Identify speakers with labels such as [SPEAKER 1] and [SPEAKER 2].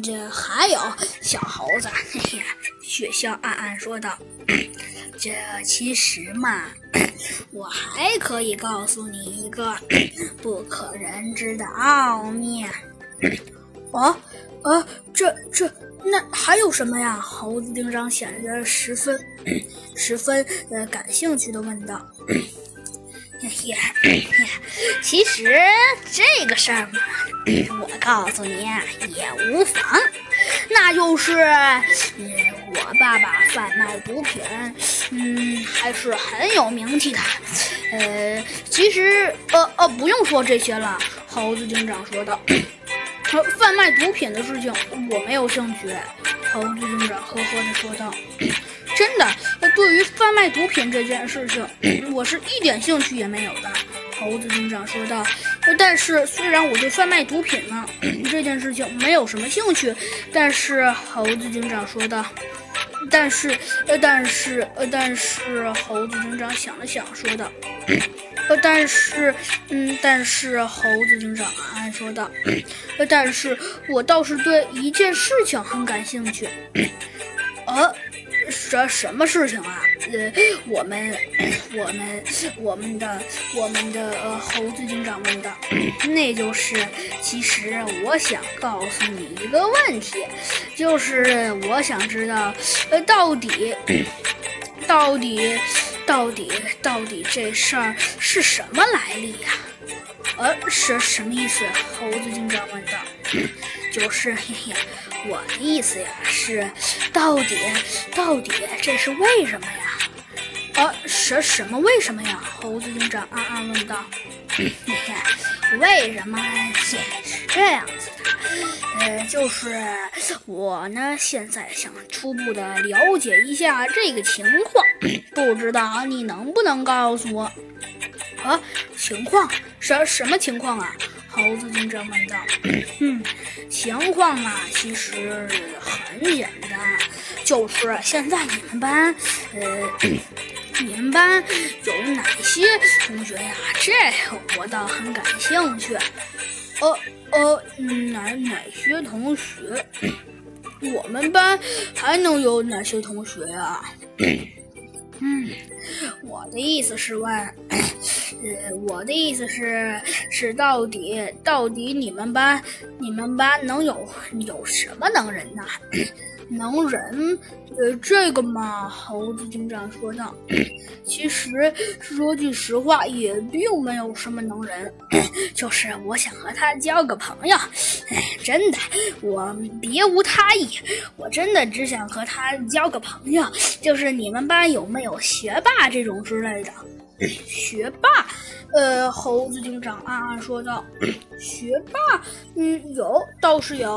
[SPEAKER 1] 这还有小猴子，嘿嘿，雪笑暗暗说道：“这其实嘛，我还可以告诉你一个不可人知的奥秘。”
[SPEAKER 2] 啊啊，这这那还有什么呀？猴子警长显得十分十分呃感兴趣的问道。
[SPEAKER 1] 嘿嘿，其实这个事儿嘛，我告诉你也无妨。那就是，嗯我爸爸贩卖毒品，嗯，还是很有名气的。呃，其实，呃呃，不用说这些了。猴子警长说道：“
[SPEAKER 2] 贩卖毒品的事情我没有兴趣。”猴子警长呵呵地说道。真的，对于贩卖毒品这件事情，我是一点兴趣也没有的。猴子警长说道。但是，虽然我对贩卖毒品呢 这件事情没有什么兴趣，但是猴子警长说道。但是，呃，但是，呃，但是，猴子警长想了想说道。呃，但是，嗯，但是，猴子警长暗暗说道。呃，但是我倒是对一件事情很感兴趣。呃。什什么事情啊？呃，我们，我们，我们的，我们的呃，猴子警长问道。
[SPEAKER 1] 那就是，其实我想告诉你一个问题，就是我想知道，呃，到底，到底，到底，到底这事儿是什么来历呀？
[SPEAKER 2] 呃，什什么意思？猴子警长问道。
[SPEAKER 1] 就是，嘿嘿，我的意思呀是，到底，到底这是为什么呀？
[SPEAKER 2] 啊，什什么为什么呀？猴子警长暗暗问道。
[SPEAKER 1] 你看，为什么是这样子的？呃，就是我呢，现在想初步的了解一下这个情况，不知道你能不能告诉我？
[SPEAKER 2] 啊，情况？什什么情况啊？猴子警长问道：“
[SPEAKER 1] 嗯，情况嘛，其实很简单，就是现在你们班，呃，你们班有哪些同学呀？这我倒很感兴趣。
[SPEAKER 2] 呃呃，哪哪些同学？我们班还能有哪些同学呀？”
[SPEAKER 1] 嗯，我的意思是问，呃，我的意思是是到底到底你们班你们班能有有什么能人呢？
[SPEAKER 2] 能人？呃，这个嘛，猴子警长说道。其实说句实话，也并没有什么能人，
[SPEAKER 1] 就是我想和他交个朋友。哎，真的，我别无他意，我真的只想和他交个朋友。就是你们班有没有学霸这种之类的？
[SPEAKER 2] 学霸？呃，猴子警长暗暗说道。学霸？嗯，有，倒是有。